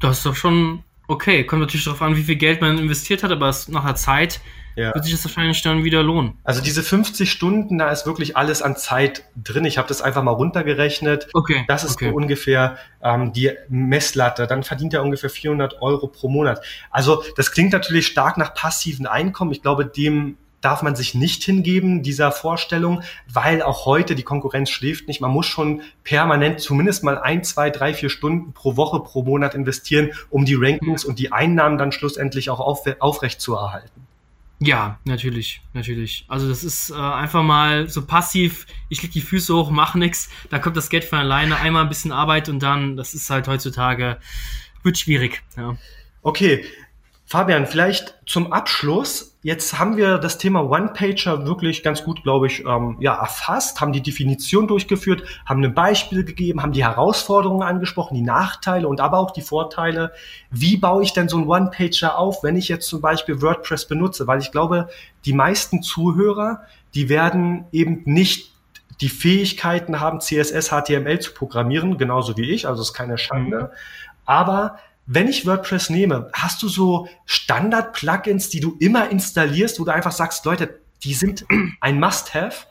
Das ist doch schon okay. Kommt natürlich darauf an, wie viel Geld man investiert hat, aber nach der Zeit ja. wird sich das wahrscheinlich dann wieder lohnen. Also diese 50 Stunden, da ist wirklich alles an Zeit drin. Ich habe das einfach mal runtergerechnet. Okay. Das ist okay. so ungefähr ähm, die Messlatte. Dann verdient er ungefähr 400 Euro pro Monat. Also das klingt natürlich stark nach passiven Einkommen. Ich glaube, dem darf man sich nicht hingeben, dieser Vorstellung, weil auch heute die Konkurrenz schläft nicht. Man muss schon permanent zumindest mal ein, zwei, drei, vier Stunden pro Woche, pro Monat investieren, um die Rankings und die Einnahmen dann schlussendlich auch auf, aufrecht zu erhalten. Ja, natürlich, natürlich. Also das ist äh, einfach mal so passiv, ich leg die Füße hoch, mach nix, da kommt das Geld von alleine, einmal ein bisschen Arbeit und dann, das ist halt heutzutage, wird schwierig. Ja. Okay, Fabian, vielleicht zum Abschluss. Jetzt haben wir das Thema One-Pager wirklich ganz gut, glaube ich, ähm, ja, erfasst, haben die Definition durchgeführt, haben ein Beispiel gegeben, haben die Herausforderungen angesprochen, die Nachteile und aber auch die Vorteile. Wie baue ich denn so ein One-Pager auf, wenn ich jetzt zum Beispiel WordPress benutze? Weil ich glaube, die meisten Zuhörer, die werden eben nicht die Fähigkeiten haben, CSS, HTML zu programmieren, genauso wie ich, also ist keine Schande. Mhm. Aber wenn ich WordPress nehme, hast du so Standard-Plugins, die du immer installierst, wo du einfach sagst, Leute, die sind ein Must-Have?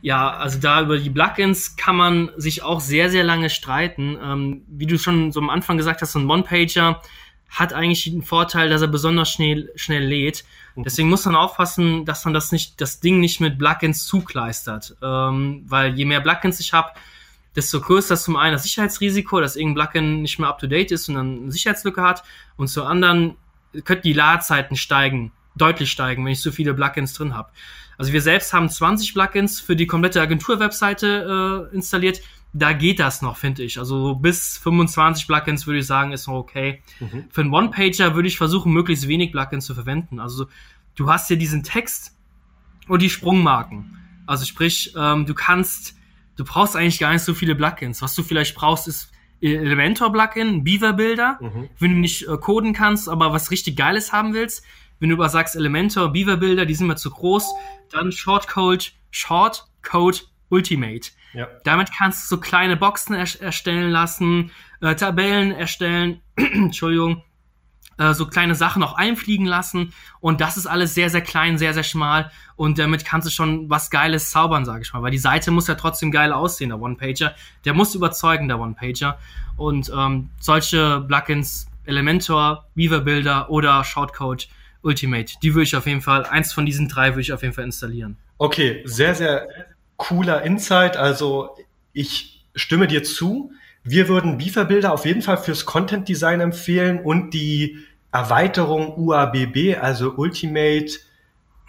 Ja, also da über die Plugins kann man sich auch sehr, sehr lange streiten. Ähm, wie du schon so am Anfang gesagt hast, so ein One-Pager hat eigentlich den Vorteil, dass er besonders schnell, schnell lädt. Mhm. Deswegen muss man aufpassen, dass man das nicht, das Ding nicht mit Plugins zukleistert. Ähm, weil je mehr Plugins ich habe, desto größer ist zum einen das Sicherheitsrisiko, dass irgendein Plugin nicht mehr up-to-date ist und dann eine Sicherheitslücke hat. Und zum anderen könnten die Ladezeiten steigen, deutlich steigen, wenn ich so viele Plugins drin habe. Also wir selbst haben 20 Plugins für die komplette Agentur-Webseite äh, installiert. Da geht das noch, finde ich. Also bis 25 Plugins würde ich sagen, ist noch okay. Mhm. Für einen One-Pager würde ich versuchen, möglichst wenig Plugins zu verwenden. Also du hast hier diesen Text und die Sprungmarken. Also sprich, ähm, du kannst du brauchst eigentlich gar nicht so viele Plugins. Was du vielleicht brauchst, ist Elementor-Plugin, Beaver-Bilder, mhm. wenn du nicht äh, coden kannst, aber was richtig Geiles haben willst. Wenn du aber sagst Elementor, Beaver-Bilder, die sind mir zu groß, dann Shortcode, Shortcode Ultimate. Ja. Damit kannst du so kleine Boxen er erstellen lassen, äh, Tabellen erstellen, Entschuldigung, äh, so kleine Sachen auch einfliegen lassen. Und das ist alles sehr, sehr klein, sehr, sehr schmal. Und damit kannst du schon was Geiles zaubern, sage ich mal, weil die Seite muss ja trotzdem geil aussehen, der One-Pager, der muss überzeugen, der One-Pager. Und ähm, solche Plugins, Elementor, Weaver Builder oder Shortcode Ultimate, die würde ich auf jeden Fall, eins von diesen drei würde ich auf jeden Fall installieren. Okay, sehr, sehr cooler Insight, also ich stimme dir zu. Wir würden Beaver-Bilder auf jeden Fall fürs Content-Design empfehlen und die Erweiterung UABB, also Ultimate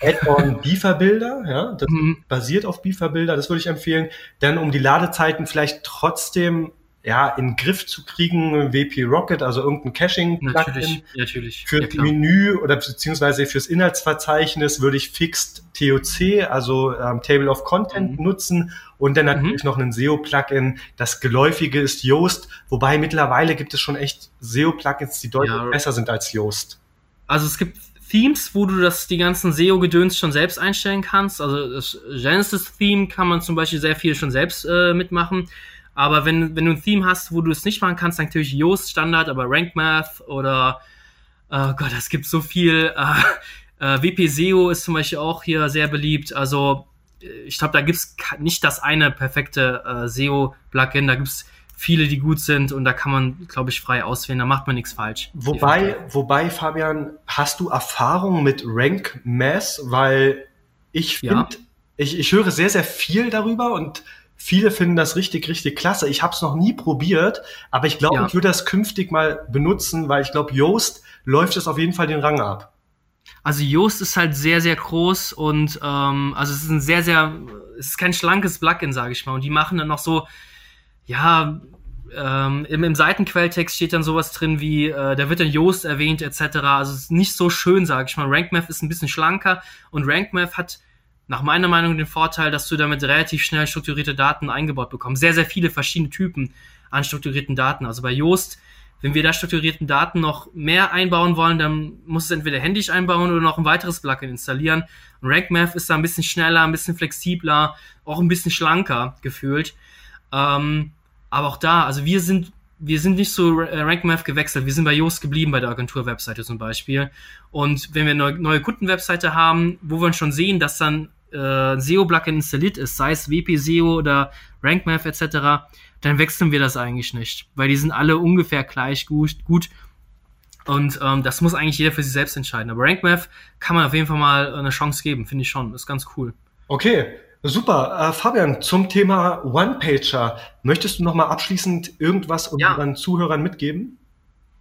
Add-on Beaver-Bilder, ja, das mhm. basiert auf Beaver-Bilder, das würde ich empfehlen. Dann um die Ladezeiten vielleicht trotzdem ja, in den Griff zu kriegen, WP Rocket, also irgendein Caching natürlich, natürlich. Für ja, Menü oder beziehungsweise fürs Inhaltsverzeichnis würde ich Fixed TOC, also ähm, Table of Content mhm. nutzen und dann natürlich mhm. noch ein SEO-Plugin. Das geläufige ist Yoast, wobei mittlerweile gibt es schon echt SEO-Plugins, die deutlich ja. besser sind als Yoast. Also es gibt Themes, wo du das die ganzen SEO-Gedöns schon selbst einstellen kannst. Also das Genesis-Theme kann man zum Beispiel sehr viel schon selbst äh, mitmachen. Aber wenn, wenn du ein Theme hast, wo du es nicht machen kannst, natürlich Yoast Standard, aber Rank Math oder oh Gott, es gibt so viel. Äh, äh, WP SEO ist zum Beispiel auch hier sehr beliebt. Also äh, ich glaube, da gibt's nicht das eine perfekte äh, SEO-Plugin, da gibt's viele, die gut sind und da kann man, glaube ich, frei auswählen, da macht man nichts falsch. Wobei, wobei, Fabian, hast du Erfahrung mit Rank Math? Weil ich finde, ja. ich, ich höre sehr, sehr viel darüber und Viele finden das richtig, richtig klasse. Ich habe es noch nie probiert, aber ich glaube, ja. ich würde das künftig mal benutzen, weil ich glaube, Yoast läuft es auf jeden Fall den Rang ab. Also Yoast ist halt sehr, sehr groß und ähm, also es ist ein sehr, sehr, es ist kein schlankes Plugin, sage ich mal. Und die machen dann noch so, ja, ähm, im, im Seitenquelltext steht dann sowas drin wie, äh, da wird dann Yoast erwähnt, etc. Also es ist nicht so schön, sage ich mal. RankMath ist ein bisschen schlanker und RankMath hat nach meiner Meinung den Vorteil, dass du damit relativ schnell strukturierte Daten eingebaut bekommst. Sehr, sehr viele verschiedene Typen an strukturierten Daten. Also bei Yoast, wenn wir da strukturierten Daten noch mehr einbauen wollen, dann muss es entweder händisch einbauen oder noch ein weiteres Plugin installieren. Und RankMath ist da ein bisschen schneller, ein bisschen flexibler, auch ein bisschen schlanker gefühlt. Ähm, aber auch da, also wir sind, wir sind nicht so äh, RankMath gewechselt. Wir sind bei Yoast geblieben bei der Agentur-Webseite zum Beispiel. Und wenn wir eine neue Kundenwebseite haben, wo wir schon sehen, dass dann äh, SEO-Plugin installiert ist, sei es WP SEO oder RankMath etc., dann wechseln wir das eigentlich nicht, weil die sind alle ungefähr gleich gut. gut. Und ähm, das muss eigentlich jeder für sich selbst entscheiden. Aber RankMath kann man auf jeden Fall mal eine Chance geben, finde ich schon. ist ganz cool. Okay, super. Äh, Fabian, zum Thema One-Pager. Möchtest du noch mal abschließend irgendwas unseren ja. Zuhörern mitgeben?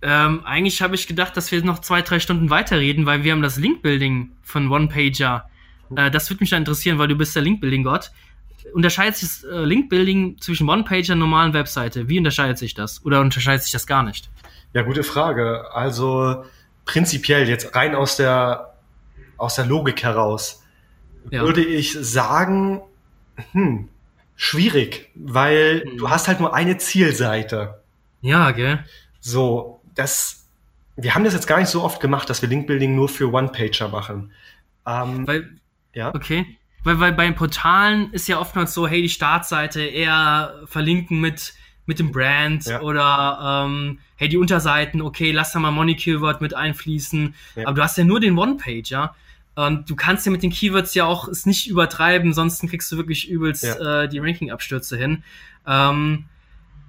Ähm, eigentlich habe ich gedacht, dass wir noch zwei, drei Stunden weiterreden, weil wir haben das Link-Building von One-Pager äh, das würde mich da interessieren, weil du bist der Link-Building-Gott. Unterscheidet sich das äh, Link-Building zwischen One-Pager und normalen Webseite? Wie unterscheidet sich das? Oder unterscheidet sich das gar nicht? Ja, gute Frage. Also prinzipiell jetzt rein aus der, aus der Logik heraus ja. würde ich sagen, hm, schwierig, weil hm. du hast halt nur eine Zielseite. Ja, gell? So, das, wir haben das jetzt gar nicht so oft gemacht, dass wir Link-Building nur für One-Pager machen. Ähm, weil, ja. Okay. Weil, weil bei Portalen ist ja oftmals so, hey, die Startseite eher verlinken mit, mit dem Brand ja. oder ähm, hey, die Unterseiten, okay, lass da mal Money Keyword mit einfließen. Ja. Aber du hast ja nur den One-Pager. Und du kannst ja mit den Keywords ja auch es nicht übertreiben, sonst kriegst du wirklich übelst ja. äh, die Ranking-Abstürze hin. Ähm,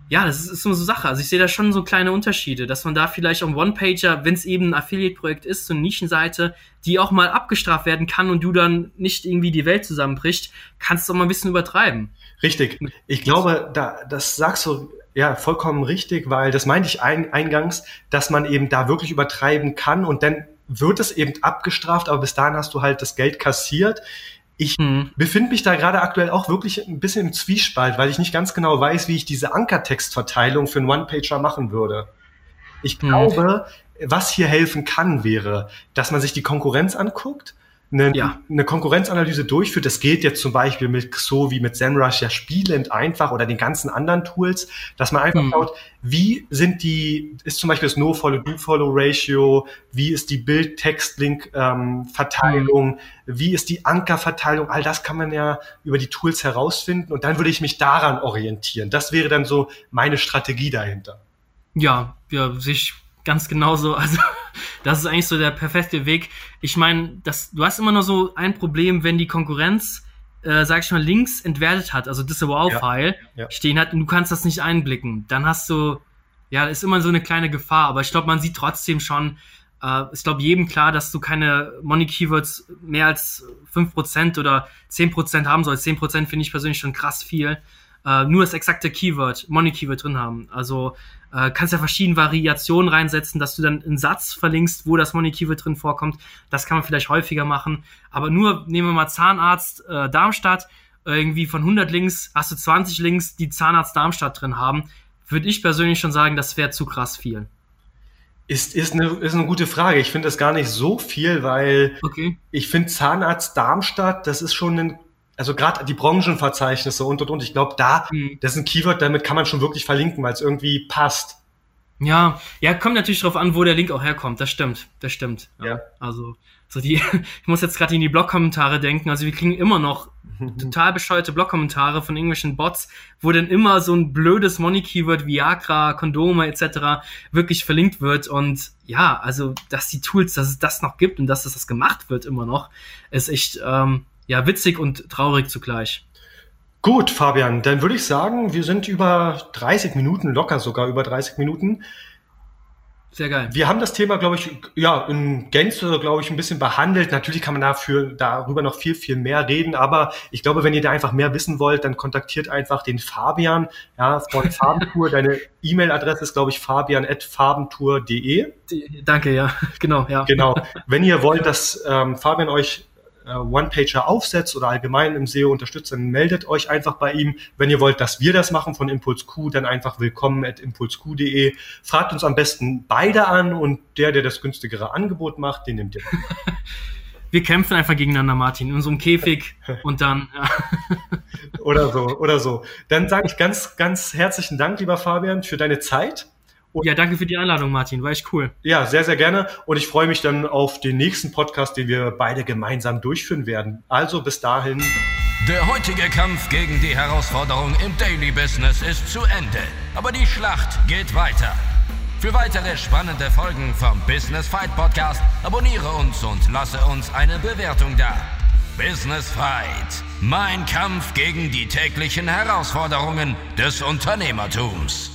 ja, das ist, ist so Sache. Also ich sehe da schon so kleine Unterschiede, dass man da vielleicht am One-Pager, wenn es eben ein Affiliate-Projekt ist, so eine Nischenseite, die auch mal abgestraft werden kann und du dann nicht irgendwie die Welt zusammenbricht, kannst du auch mal ein bisschen übertreiben. Richtig. Ich glaube, da, das sagst du ja vollkommen richtig, weil das meinte ich ein, eingangs, dass man eben da wirklich übertreiben kann und dann wird es eben abgestraft, aber bis dahin hast du halt das Geld kassiert. Ich hm. befinde mich da gerade aktuell auch wirklich ein bisschen im Zwiespalt, weil ich nicht ganz genau weiß, wie ich diese Ankertextverteilung für einen One-Pager machen würde. Ich hm. glaube, was hier helfen kann, wäre, dass man sich die Konkurrenz anguckt eine, ja. eine Konkurrenzanalyse durchführt. Das geht jetzt zum Beispiel mit so wie mit ZenRush ja spielend einfach oder den ganzen anderen Tools, dass man einfach mhm. schaut, wie sind die, ist zum Beispiel das No-Follow-Do-Follow-Ratio, wie ist die Bild-Text-Link-Verteilung, ähm, mhm. wie ist die Ankerverteilung, all das kann man ja über die Tools herausfinden und dann würde ich mich daran orientieren. Das wäre dann so meine Strategie dahinter. Ja, ja, sich ganz genauso. Also, das ist eigentlich so der perfekte Weg. Ich meine, du hast immer nur so ein Problem, wenn die Konkurrenz, äh, sag ich mal, links entwertet hat, also Disavow-File ja, ja. stehen hat und du kannst das nicht einblicken. Dann hast du, ja, ist immer so eine kleine Gefahr, aber ich glaube, man sieht trotzdem schon, äh, ist glaube jedem klar, dass du keine Money-Keywords mehr als 5% oder 10% haben sollst. 10% finde ich persönlich schon krass viel. Äh, nur das exakte Keyword, Money-Keyword drin haben. Also äh, kannst ja verschiedene Variationen reinsetzen, dass du dann einen Satz verlinkst, wo das Money Keyword drin vorkommt. Das kann man vielleicht häufiger machen. Aber nur, nehmen wir mal Zahnarzt äh, Darmstadt, irgendwie von 100 Links hast du 20 Links, die Zahnarzt Darmstadt drin haben. Würde ich persönlich schon sagen, das wäre zu krass viel. Ist, ist, eine, ist eine gute Frage. Ich finde das gar nicht so viel, weil okay. ich finde Zahnarzt Darmstadt, das ist schon ein also gerade die Branchenverzeichnisse und und und, ich glaube, da, mhm. das ist ein Keyword, damit kann man schon wirklich verlinken, weil es irgendwie passt. Ja, ja, kommt natürlich drauf an, wo der Link auch herkommt. Das stimmt, das stimmt. Ja. ja. Also, so die, ich muss jetzt gerade in die Blog-Kommentare denken. Also wir kriegen immer noch total bescheuerte Blog-Kommentare von irgendwelchen Bots, wo dann immer so ein blödes Money-Keyword, Viagra, Kondome etc. wirklich verlinkt wird. Und ja, also, dass die Tools, dass es das noch gibt und dass das gemacht wird immer noch, ist echt, ähm, ja, witzig und traurig zugleich. Gut, Fabian, dann würde ich sagen, wir sind über 30 Minuten, locker sogar über 30 Minuten. Sehr geil. Wir haben das Thema, glaube ich, ja, in Gänze, glaube ich, ein bisschen behandelt. Natürlich kann man dafür, darüber noch viel, viel mehr reden, aber ich glaube, wenn ihr da einfach mehr wissen wollt, dann kontaktiert einfach den Fabian, ja, von Farbentour. Deine E-Mail-Adresse ist, glaube ich, fabian.farbentour.de. Danke, ja, genau, ja. Genau. Wenn ihr wollt, dass ähm, Fabian euch One-Pager aufsetzt oder allgemein im SEO unterstützt, dann meldet euch einfach bei ihm. Wenn ihr wollt, dass wir das machen von ImpulsQ, dann einfach willkommen at impulsq.de. Fragt uns am besten beide an und der, der das günstigere Angebot macht, den nehmt ihr. wir kämpfen einfach gegeneinander, Martin, in so einem Käfig und dann. Ja. oder so, oder so. Dann sage ich ganz, ganz herzlichen Dank, lieber Fabian, für deine Zeit. Und ja, danke für die Einladung, Martin. War echt cool. Ja, sehr, sehr gerne. Und ich freue mich dann auf den nächsten Podcast, den wir beide gemeinsam durchführen werden. Also bis dahin. Der heutige Kampf gegen die Herausforderung im Daily Business ist zu Ende. Aber die Schlacht geht weiter. Für weitere spannende Folgen vom Business Fight Podcast abonniere uns und lasse uns eine Bewertung da. Business Fight. Mein Kampf gegen die täglichen Herausforderungen des Unternehmertums.